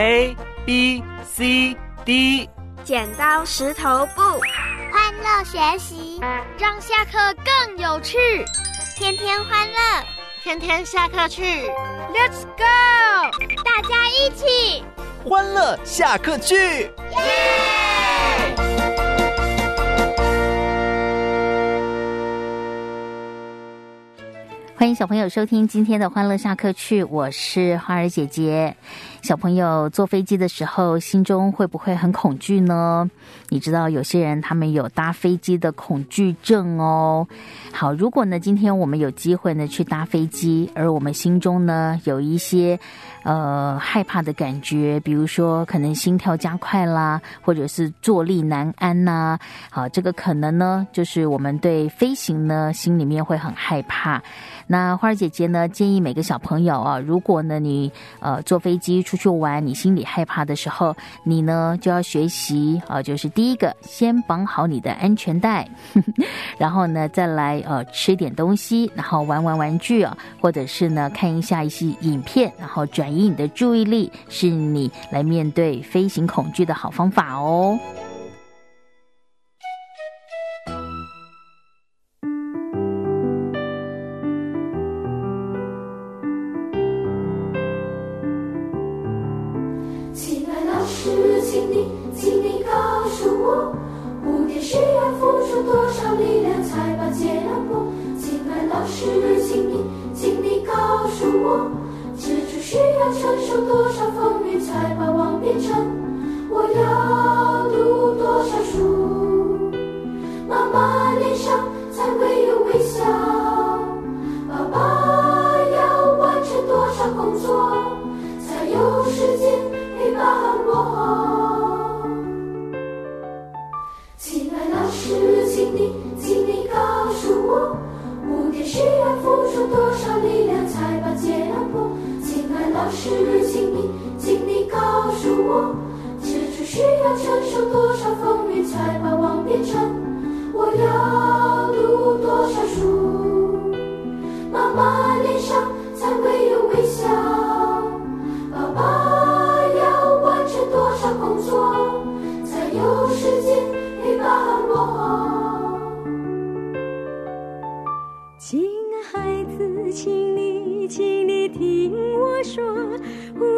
A B C D，剪刀石头布，欢乐学习，让下课更有趣。天天欢乐，天天下课去。Let's go！大家一起欢乐下课去。耶！欢迎小朋友收听今天的欢乐下课去，我是花儿姐姐。小朋友坐飞机的时候，心中会不会很恐惧呢？你知道有些人他们有搭飞机的恐惧症哦。好，如果呢今天我们有机会呢去搭飞机，而我们心中呢有一些呃害怕的感觉，比如说可能心跳加快啦，或者是坐立难安呐。好，这个可能呢就是我们对飞行呢心里面会很害怕。那花儿姐姐呢建议每个小朋友啊，如果呢你呃坐飞机出去玩，你心里害怕的时候，你呢就要学习啊，就是第一个先绑好你的安全带，然后呢再来呃吃点东西，然后玩玩玩具啊，或者是呢看一下一些影片，然后转移你的注意力，是你来面对飞行恐惧的好方法哦。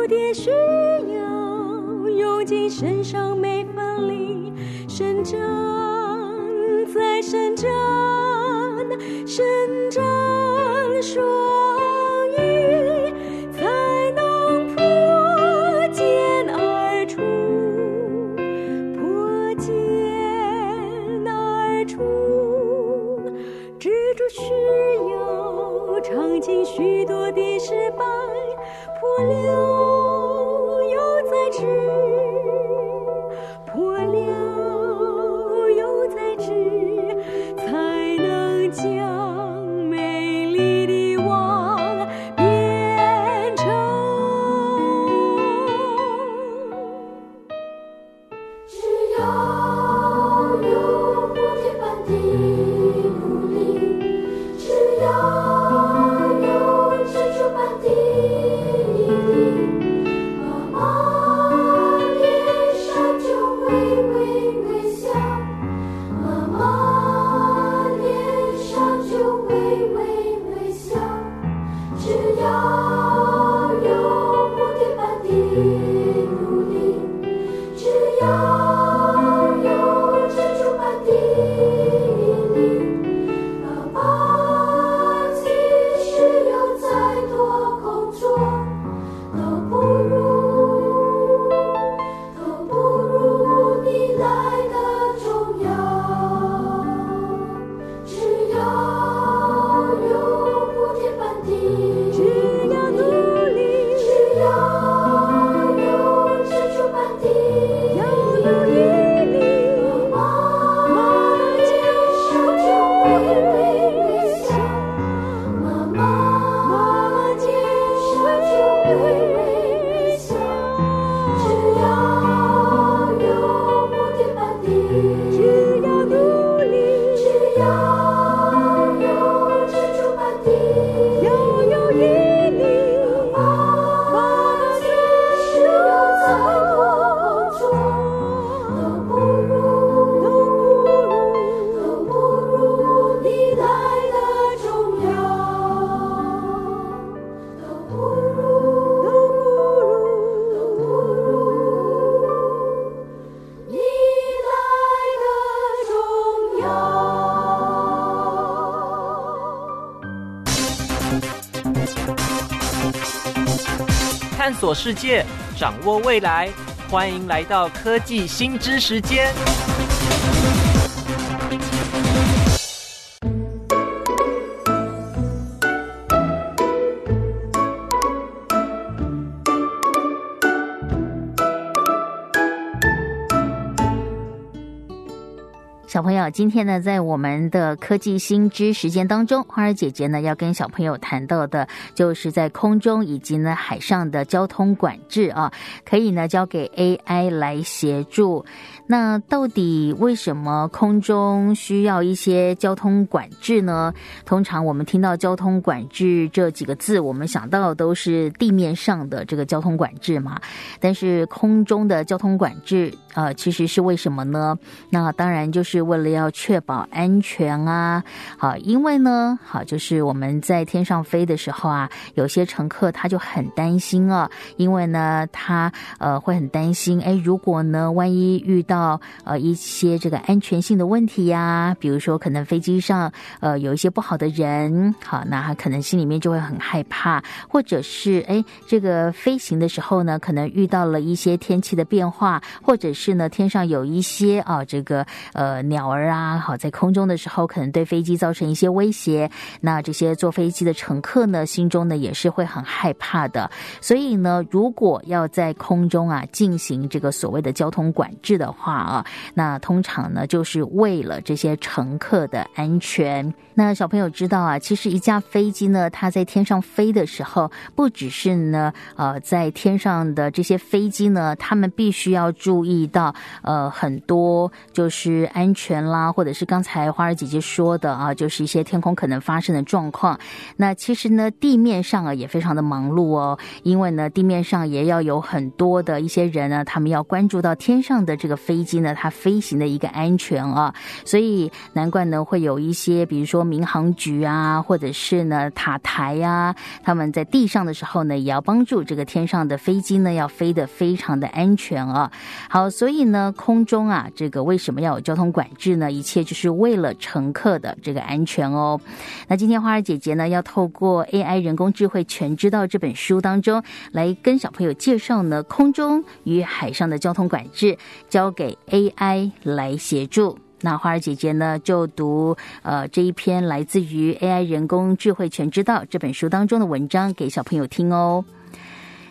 蝴蝶需要用尽身上每分力，生长，在生长，生长。探索世界，掌握未来。欢迎来到科技新知时间。友，今天呢，在我们的科技新知时间当中，花儿姐姐呢要跟小朋友谈到的，就是在空中以及呢海上的交通管制啊，可以呢交给 AI 来协助。那到底为什么空中需要一些交通管制呢？通常我们听到交通管制这几个字，我们想到都是地面上的这个交通管制嘛。但是空中的交通管制，呃，其实是为什么呢？那当然就是为了要确保安全啊。好，因为呢，好就是我们在天上飞的时候啊，有些乘客他就很担心啊，因为呢，他呃会很担心，哎，如果呢，万一遇到到呃一些这个安全性的问题呀，比如说可能飞机上呃有一些不好的人，好，那他可能心里面就会很害怕，或者是哎这个飞行的时候呢，可能遇到了一些天气的变化，或者是呢天上有一些啊这个呃鸟儿啊，好在空中的时候可能对飞机造成一些威胁，那这些坐飞机的乘客呢心中呢也是会很害怕的，所以呢如果要在空中啊进行这个所谓的交通管制的话。话啊，那通常呢，就是为了这些乘客的安全。那小朋友知道啊，其实一架飞机呢，它在天上飞的时候，不只是呢，呃，在天上的这些飞机呢，他们必须要注意到呃很多就是安全啦，或者是刚才花儿姐姐说的啊，就是一些天空可能发生的状况。那其实呢，地面上啊也非常的忙碌哦，因为呢，地面上也要有很多的一些人呢，他们要关注到天上的这个飞飞机呢，它飞行的一个安全啊，所以难怪呢会有一些，比如说。民航局啊，或者是呢塔台呀，他们在地上的时候呢，也要帮助这个天上的飞机呢，要飞得非常的安全啊。好，所以呢，空中啊，这个为什么要有交通管制呢？一切就是为了乘客的这个安全哦。那今天花儿姐姐呢，要透过 AI 人工智慧全知道这本书当中，来跟小朋友介绍呢，空中与海上的交通管制，交给给 AI 来协助。那花儿姐姐呢，就读呃这一篇来自于 AI 人工智慧全知道这本书当中的文章给小朋友听哦。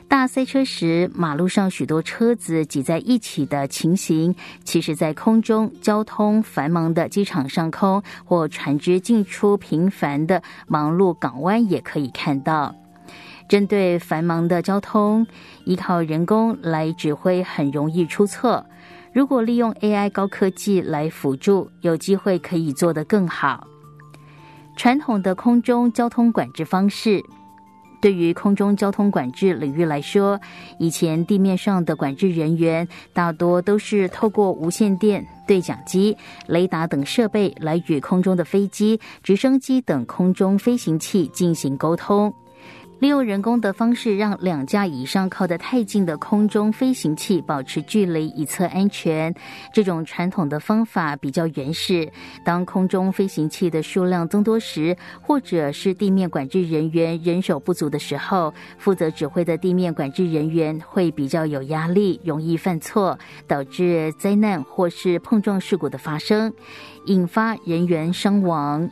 大塞车时，马路上许多车子挤在一起的情形，其实在空中交通繁忙的机场上空或船只进出频繁的忙碌港湾也可以看到。针对繁忙的交通，依靠人工来指挥很容易出错。如果利用 AI 高科技来辅助，有机会可以做得更好。传统的空中交通管制方式，对于空中交通管制领域来说，以前地面上的管制人员大多都是透过无线电、对讲机、雷达等设备来与空中的飞机、直升机等空中飞行器进行沟通。利用人工的方式，让两架以上靠得太近的空中飞行器保持距离，以测安全。这种传统的方法比较原始。当空中飞行器的数量增多时，或者是地面管制人员人手不足的时候，负责指挥的地面管制人员会比较有压力，容易犯错，导致灾难或是碰撞事故的发生，引发人员伤亡。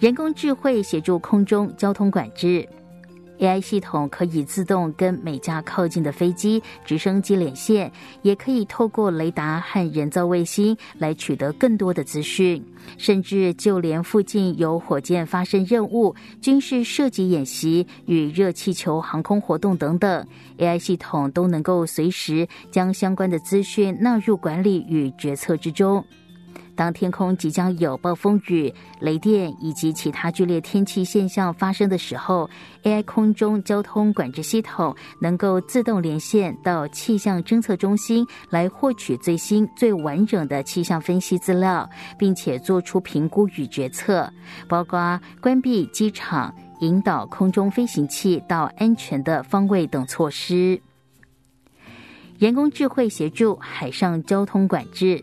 人工智慧协助空中交通管制。AI 系统可以自动跟每架靠近的飞机、直升机连线，也可以透过雷达和人造卫星来取得更多的资讯。甚至就连附近有火箭发射任务、军事射击演习与热气球航空活动等等，AI 系统都能够随时将相关的资讯纳入管理与决策之中。当天空即将有暴风雨、雷电以及其他剧烈天气现象发生的时候，AI 空中交通管制系统能够自动连线到气象侦测中心，来获取最新、最完整的气象分析资料，并且做出评估与决策，包括关闭机场、引导空中飞行器到安全的方位等措施。人工智慧协助海上交通管制。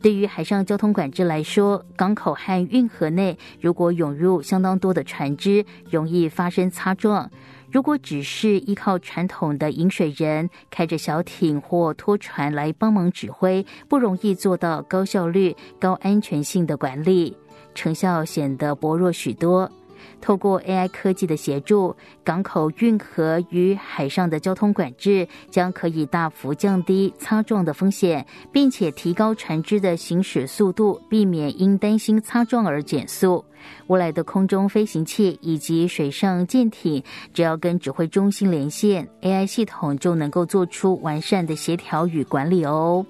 对于海上交通管制来说，港口和运河内如果涌入相当多的船只，容易发生擦撞。如果只是依靠传统的引水人开着小艇或拖船来帮忙指挥，不容易做到高效率、高安全性的管理，成效显得薄弱许多。透过 AI 科技的协助，港口运河与海上的交通管制将可以大幅降低擦撞的风险，并且提高船只的行驶速度，避免因担心擦撞而减速。未来的空中飞行器以及水上舰艇，只要跟指挥中心连线，AI 系统就能够做出完善的协调与管理哦。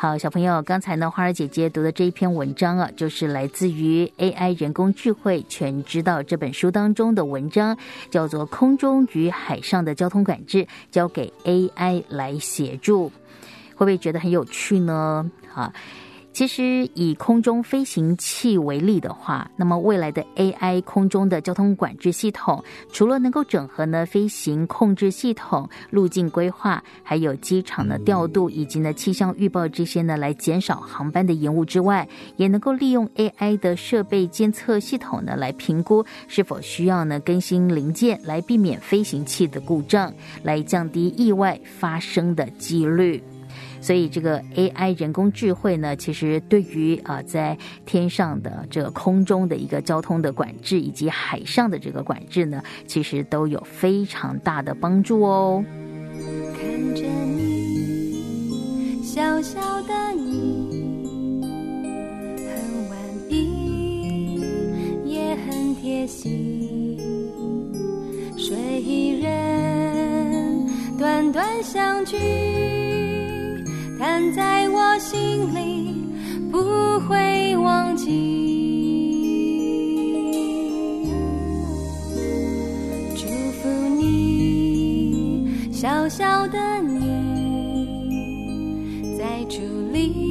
好，小朋友，刚才呢，花儿姐姐读的这一篇文章啊，就是来自于 AI 人工智慧全知道这本书当中的文章，叫做《空中与海上的交通管制》，交给 AI 来协助，会不会觉得很有趣呢？啊？其实以空中飞行器为例的话，那么未来的 AI 空中的交通管制系统，除了能够整合呢飞行控制系统、路径规划，还有机场的调度以及呢气象预报这些呢，来减少航班的延误之外，也能够利用 AI 的设备监测系统呢，来评估是否需要呢更新零件，来避免飞行器的故障，来降低意外发生的几率。所以，这个 AI 人工智慧呢，其实对于啊，在天上的这个空中的一个交通的管制，以及海上的这个管制呢，其实都有非常大的帮助哦。看着你，小小的你，很顽皮，也很贴心，虽然短短相聚。在我心里不会忘记，祝福你，小小的你，在主里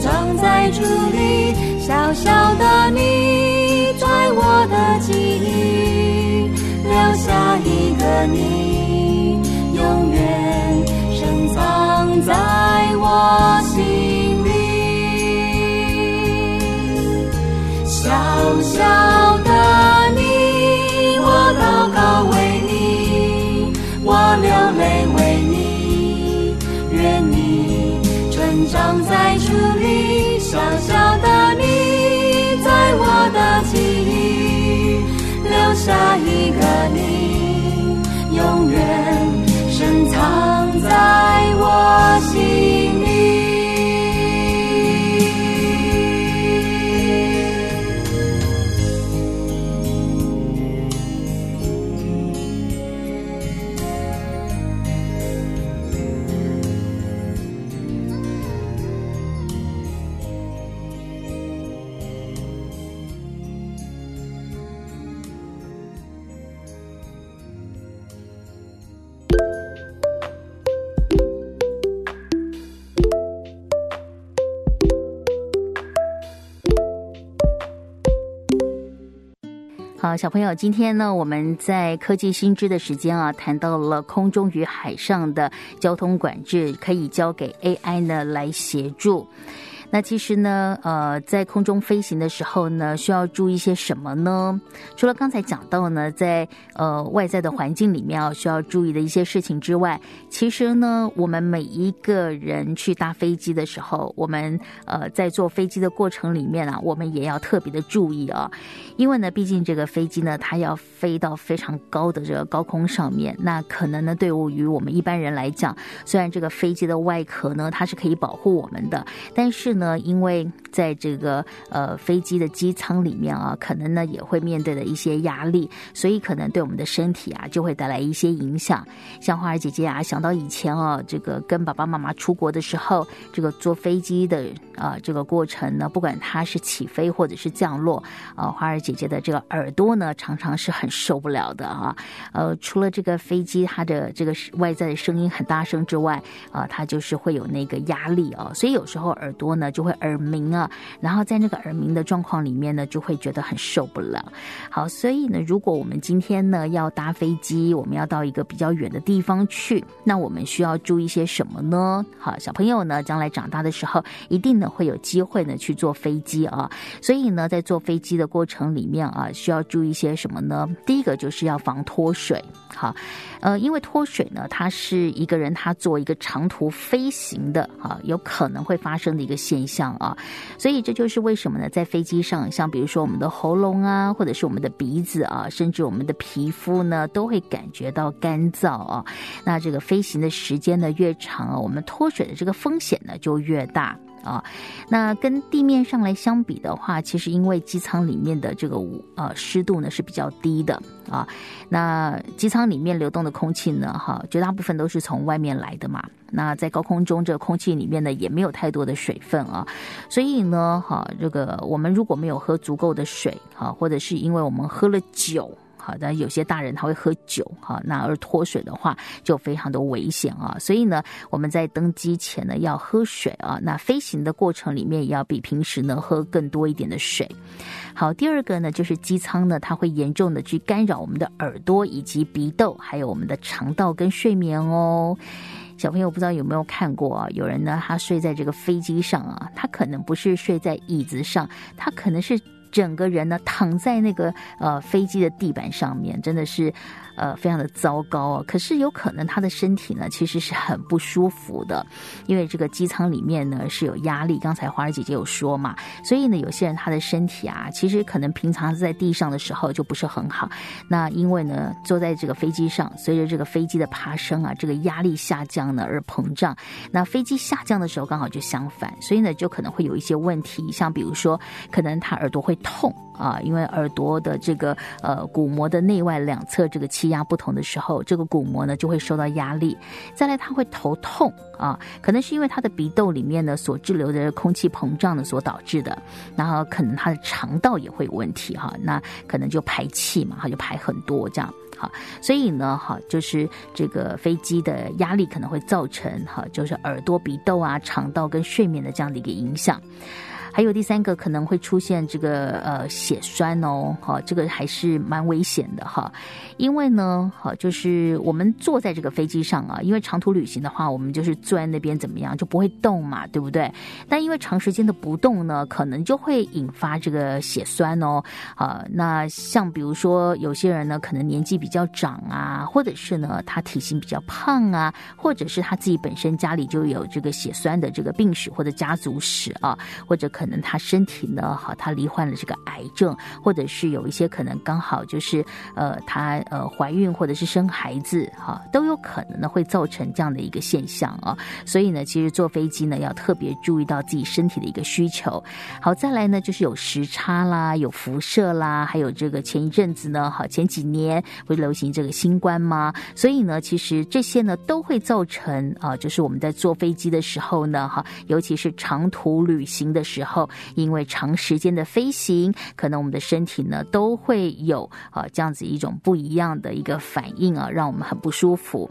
藏在这里，小小的你，在我的记忆，留下一个你，永远深藏在我心里，小小。那一个你好，小朋友，今天呢，我们在科技新知的时间啊，谈到了空中与海上的交通管制，可以交给 AI 呢来协助。那其实呢，呃，在空中飞行的时候呢，需要注意些什么呢？除了刚才讲到呢，在呃外在的环境里面啊，需要注意的一些事情之外，其实呢，我们每一个人去搭飞机的时候，我们呃在坐飞机的过程里面啊，我们也要特别的注意啊，因为呢，毕竟这个飞机呢，它要飞到非常高的这个高空上面，那可能呢，对于我们一般人来讲，虽然这个飞机的外壳呢，它是可以保护我们的，但是呢，因为在这个呃飞机的机舱里面啊，可能呢也会面对的一些压力，所以可能对我们的身体啊就会带来一些影响。像花儿姐姐啊，想到以前啊，这个跟爸爸妈妈出国的时候，这个坐飞机的啊这个过程呢，不管它是起飞或者是降落，啊，花儿姐姐的这个耳朵呢，常常是很受不了的啊。呃，除了这个飞机它的这个外在的声音很大声之外，啊，它就是会有那个压力啊，所以有时候耳朵呢。就会耳鸣啊，然后在那个耳鸣的状况里面呢，就会觉得很受不了。好，所以呢，如果我们今天呢要搭飞机，我们要到一个比较远的地方去，那我们需要注意些什么呢？好，小朋友呢，将来长大的时候，一定呢会有机会呢去坐飞机啊。所以呢，在坐飞机的过程里面啊，需要注意些什么呢？第一个就是要防脱水。好，呃，因为脱水呢，它是一个人他做一个长途飞行的啊，有可能会发生的一个现象啊，所以这就是为什么呢，在飞机上，像比如说我们的喉咙啊，或者是我们的鼻子啊，甚至我们的皮肤呢，都会感觉到干燥啊。那这个飞行的时间呢越长啊，我们脱水的这个风险呢就越大。啊，那跟地面上来相比的话，其实因为机舱里面的这个呃湿度呢是比较低的啊，那机舱里面流动的空气呢，哈，绝大部分都是从外面来的嘛。那在高空中，这空气里面呢也没有太多的水分啊，所以呢，哈，这个我们如果没有喝足够的水，哈，或者是因为我们喝了酒。好的，有些大人他会喝酒，哈，那而脱水的话就非常的危险啊。所以呢，我们在登机前呢要喝水啊。那飞行的过程里面也要比平时呢喝更多一点的水。好，第二个呢就是机舱呢，它会严重的去干扰我们的耳朵以及鼻窦，还有我们的肠道跟睡眠哦。小朋友不知道有没有看过啊？有人呢他睡在这个飞机上啊，他可能不是睡在椅子上，他可能是。整个人呢躺在那个呃飞机的地板上面，真的是。呃，非常的糟糕啊！可是有可能他的身体呢，其实是很不舒服的，因为这个机舱里面呢是有压力。刚才花儿姐姐有说嘛，所以呢，有些人他的身体啊，其实可能平常在地上的时候就不是很好。那因为呢，坐在这个飞机上，随着这个飞机的爬升啊，这个压力下降呢而膨胀。那飞机下降的时候刚好就相反，所以呢，就可能会有一些问题，像比如说，可能他耳朵会痛。啊，因为耳朵的这个呃鼓膜的内外两侧这个气压不同的时候，这个鼓膜呢就会受到压力。再来，他会头痛啊，可能是因为他的鼻窦里面呢所滞留的空气膨胀呢所导致的。然后可能他的肠道也会有问题哈，那可能就排气嘛，他就排很多这样。好，所以呢，哈，就是这个飞机的压力可能会造成哈，就是耳朵、鼻窦啊、肠道跟睡眠的这样的一个影响。还有第三个可能会出现这个呃血栓哦，好，这个还是蛮危险的哈。因为呢，好，就是我们坐在这个飞机上啊，因为长途旅行的话，我们就是坐在那边怎么样就不会动嘛，对不对？但因为长时间的不动呢，可能就会引发这个血栓哦。啊，那像比如说有些人呢，可能年纪比较长啊，或者是呢他体型比较胖啊，或者是他自己本身家里就有这个血栓的这个病史或者家族史啊，或者可能他身体呢，好，他罹患了这个癌症，或者是有一些可能刚好就是呃他。呃，怀孕或者是生孩子，哈，都有可能呢会造成这样的一个现象啊。所以呢，其实坐飞机呢要特别注意到自己身体的一个需求。好，再来呢就是有时差啦，有辐射啦，还有这个前一阵子呢，好前几年不是流行这个新冠吗？所以呢，其实这些呢都会造成啊，就是我们在坐飞机的时候呢，哈，尤其是长途旅行的时候，后因为长时间的飞行，可能我们的身体呢都会有啊这样子一种不一。样的一个反应啊，让我们很不舒服。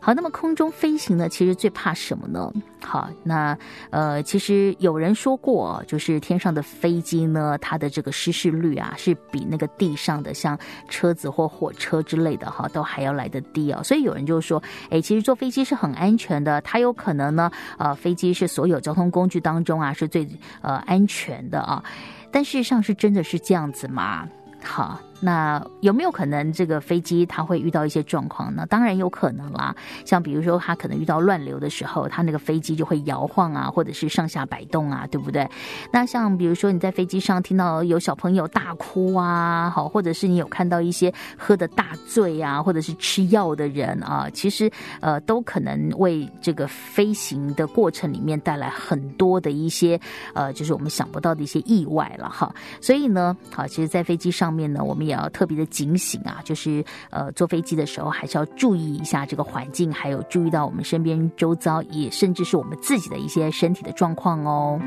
好，那么空中飞行呢，其实最怕什么呢？好，那呃，其实有人说过，就是天上的飞机呢，它的这个失事率啊，是比那个地上的像车子或火车之类的哈，都还要来得低哦。所以有人就说，哎，其实坐飞机是很安全的，它有可能呢，呃，飞机是所有交通工具当中啊是最呃安全的啊。但事实上是真的是这样子吗？好。那有没有可能这个飞机它会遇到一些状况呢？当然有可能啦，像比如说它可能遇到乱流的时候，它那个飞机就会摇晃啊，或者是上下摆动啊，对不对？那像比如说你在飞机上听到有小朋友大哭啊，好，或者是你有看到一些喝的大醉啊，或者是吃药的人啊，其实呃都可能为这个飞行的过程里面带来很多的一些呃，就是我们想不到的一些意外了哈。所以呢，好，其实，在飞机上面呢，我们也要特别的警醒啊，就是呃，坐飞机的时候还是要注意一下这个环境，还有注意到我们身边周遭，也甚至是我们自己的一些身体的状况哦。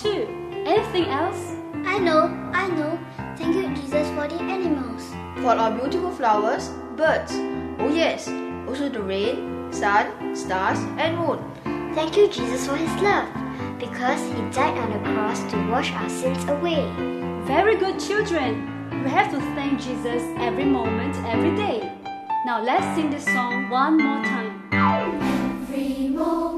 too. Anything else? I know, I know. Thank you, Jesus, for the animals. For our beautiful flowers, birds. Oh, yes, also the rain, sun, stars, and moon. Thank you, Jesus, for his love, because he died on the cross to wash our sins away. Very good, children. We have to thank Jesus every moment, every day. Now let's sing this song one more time. Every moment.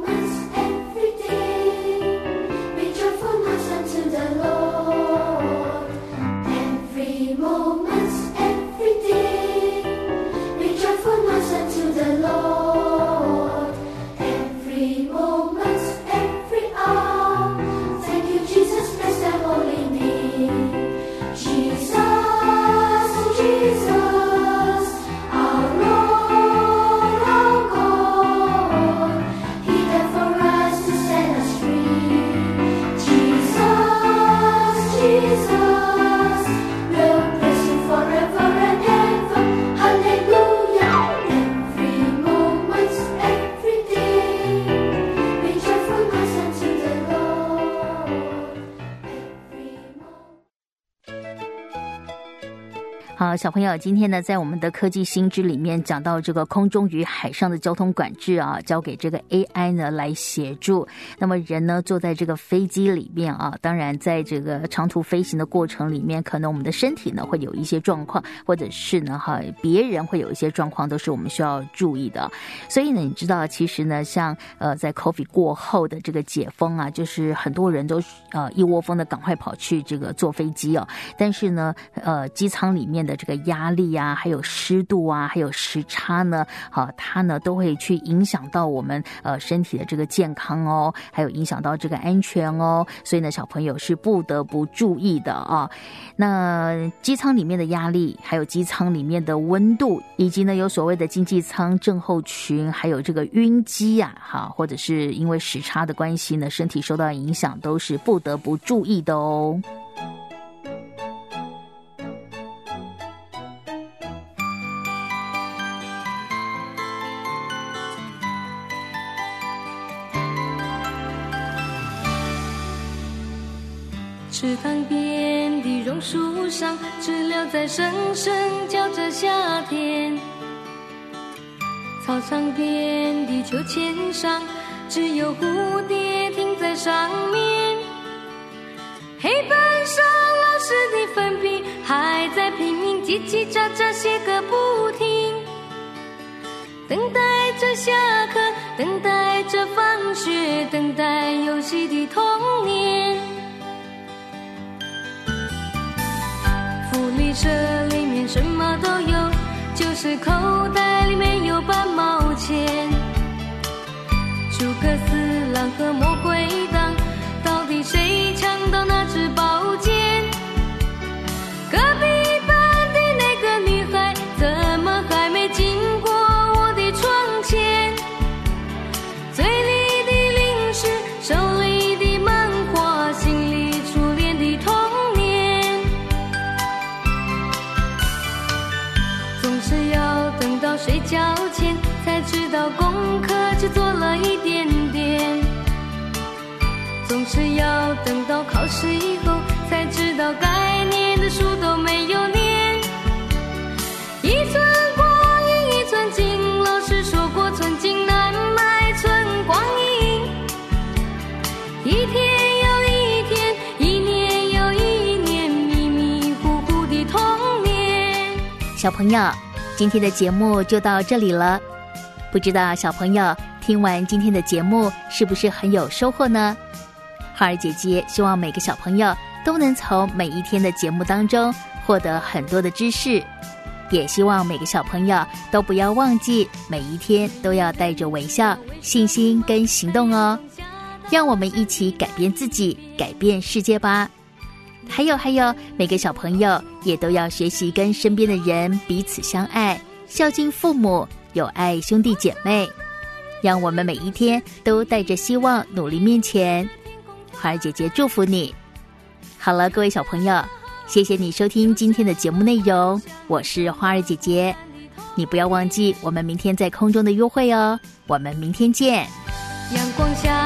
小朋友，今天呢，在我们的科技新知里面讲到这个空中与海上的交通管制啊，交给这个 AI 呢来协助。那么人呢坐在这个飞机里面啊，当然在这个长途飞行的过程里面，可能我们的身体呢会有一些状况，或者是呢哈别人会有一些状况，都是我们需要注意的。所以呢，你知道，其实呢，像呃在 Coffee 过后的这个解封啊，就是很多人都呃一窝蜂的赶快跑去这个坐飞机哦，但是呢，呃机舱里面的。这个压力啊，还有湿度啊，还有时差呢，好，它呢都会去影响到我们呃身体的这个健康哦，还有影响到这个安全哦，所以呢，小朋友是不得不注意的啊。那机舱里面的压力，还有机舱里面的温度，以及呢有所谓的经济舱症候群，还有这个晕机呀，哈，或者是因为时差的关系呢，身体受到影响，都是不得不注意的哦。操场边的秋千上，只有蝴蝶停在上面。黑板上老师的粉笔还在拼命叽叽喳喳写个不停。等待着下课，等待着放学，等待游戏的童年。福利社里面什么都有，就是口袋和梦才知道该念的书都没有念。一寸光阴一寸金，老师说过寸金难买寸光阴。一天又一天，一年又一年，迷迷糊糊的童年。小朋友，今天的节目就到这里了。不知道小朋友听完今天的节目是不是很有收获呢？花儿姐姐希望每个小朋友都能从每一天的节目当中获得很多的知识，也希望每个小朋友都不要忘记每一天都要带着微笑、信心跟行动哦。让我们一起改变自己，改变世界吧。还有还有，每个小朋友也都要学习跟身边的人彼此相爱，孝敬父母，友爱兄弟姐妹。让我们每一天都带着希望努力面前。花儿姐姐祝福你。好了，各位小朋友，谢谢你收听今天的节目内容，我是花儿姐姐。你不要忘记我们明天在空中的约会哦，我们明天见。阳光下，